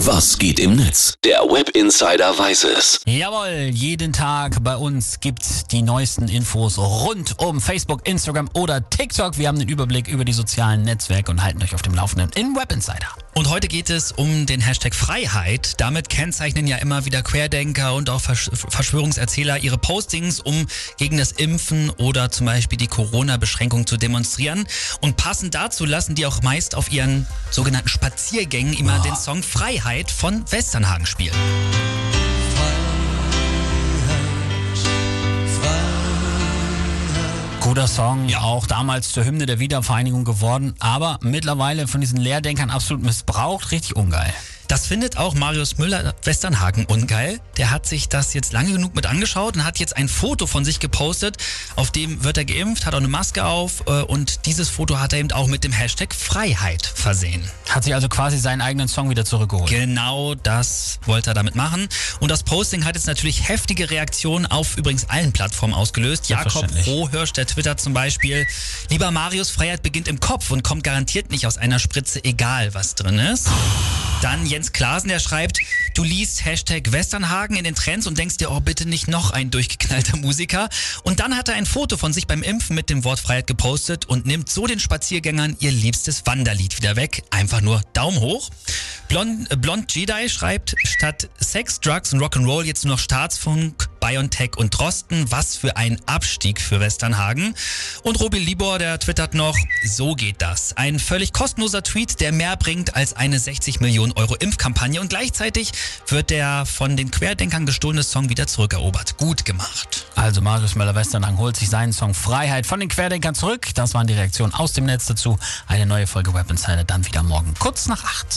Was geht im Netz? Der Web Insider weiß es. Jawohl, jeden Tag bei uns gibt's die neuesten Infos rund um Facebook, Instagram oder TikTok. Wir haben den Überblick über die sozialen Netzwerke und halten euch auf dem Laufenden in Web Insider. Und heute geht es um den Hashtag Freiheit. Damit kennzeichnen ja immer wieder Querdenker und auch Versch Verschwörungserzähler ihre Postings, um gegen das Impfen oder zum Beispiel die Corona-Beschränkung zu demonstrieren. Und passend dazu lassen die auch meist auf ihren sogenannten Spaziergängen immer oh. den Song Freiheit von Westernhagen spielen. Guter Song, ja. auch damals zur Hymne der Wiedervereinigung geworden, aber mittlerweile von diesen Lehrdenkern absolut missbraucht, richtig ungeil. Das findet auch Marius Müller-Westernhagen ungeil. Der hat sich das jetzt lange genug mit angeschaut und hat jetzt ein Foto von sich gepostet. Auf dem wird er geimpft, hat auch eine Maske auf äh, und dieses Foto hat er eben auch mit dem Hashtag Freiheit versehen. Hat sich also quasi seinen eigenen Song wieder zurückgeholt. Genau das wollte er damit machen. Und das Posting hat jetzt natürlich heftige Reaktionen auf übrigens allen Plattformen ausgelöst. Jakob Rohhirsch, der Twitter zum Beispiel. Lieber Marius, Freiheit beginnt im Kopf und kommt garantiert nicht aus einer Spritze, egal was drin ist. Dann Jens Klasen, der schreibt, du liest Hashtag Westernhagen in den Trends und denkst dir, oh bitte nicht noch ein durchgeknallter Musiker. Und dann hat er ein Foto von sich beim Impfen mit dem Wort Freiheit gepostet und nimmt so den Spaziergängern ihr liebstes Wanderlied wieder weg. Einfach nur Daumen hoch. Blond, äh, Blond Jedi schreibt, statt Sex, Drugs und Rock'n'Roll jetzt nur noch Staatsfunk, BioNTech und Drosten. Was für ein Abstieg für Westernhagen. Und Robi Libor, der twittert noch, so geht das. Ein völlig kostenloser Tweet, der mehr bringt als eine 60 Millionen Euro Impfkampagne und gleichzeitig wird der von den Querdenkern gestohlene Song wieder zurückerobert. Gut gemacht. Also Marius Möller-Westernhagen holt sich seinen Song Freiheit von den Querdenkern zurück. Das waren die Reaktionen aus dem Netz dazu. Eine neue Folge Web Insider dann wieder morgen kurz nach acht.